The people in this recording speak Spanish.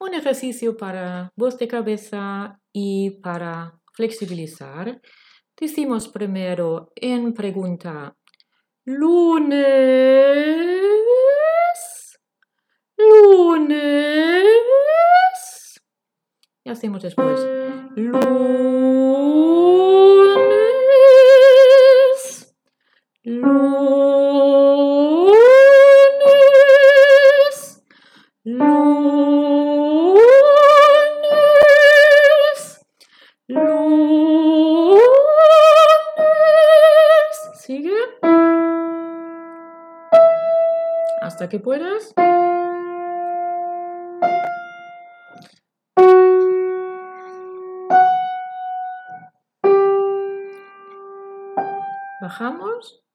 un ejercicio para voz de cabeza y para flexibilizar. Decimos primero en pregunta lunes, lunes. Y hacemos después lunes, lunes, Hasta que puedas. Bajamos.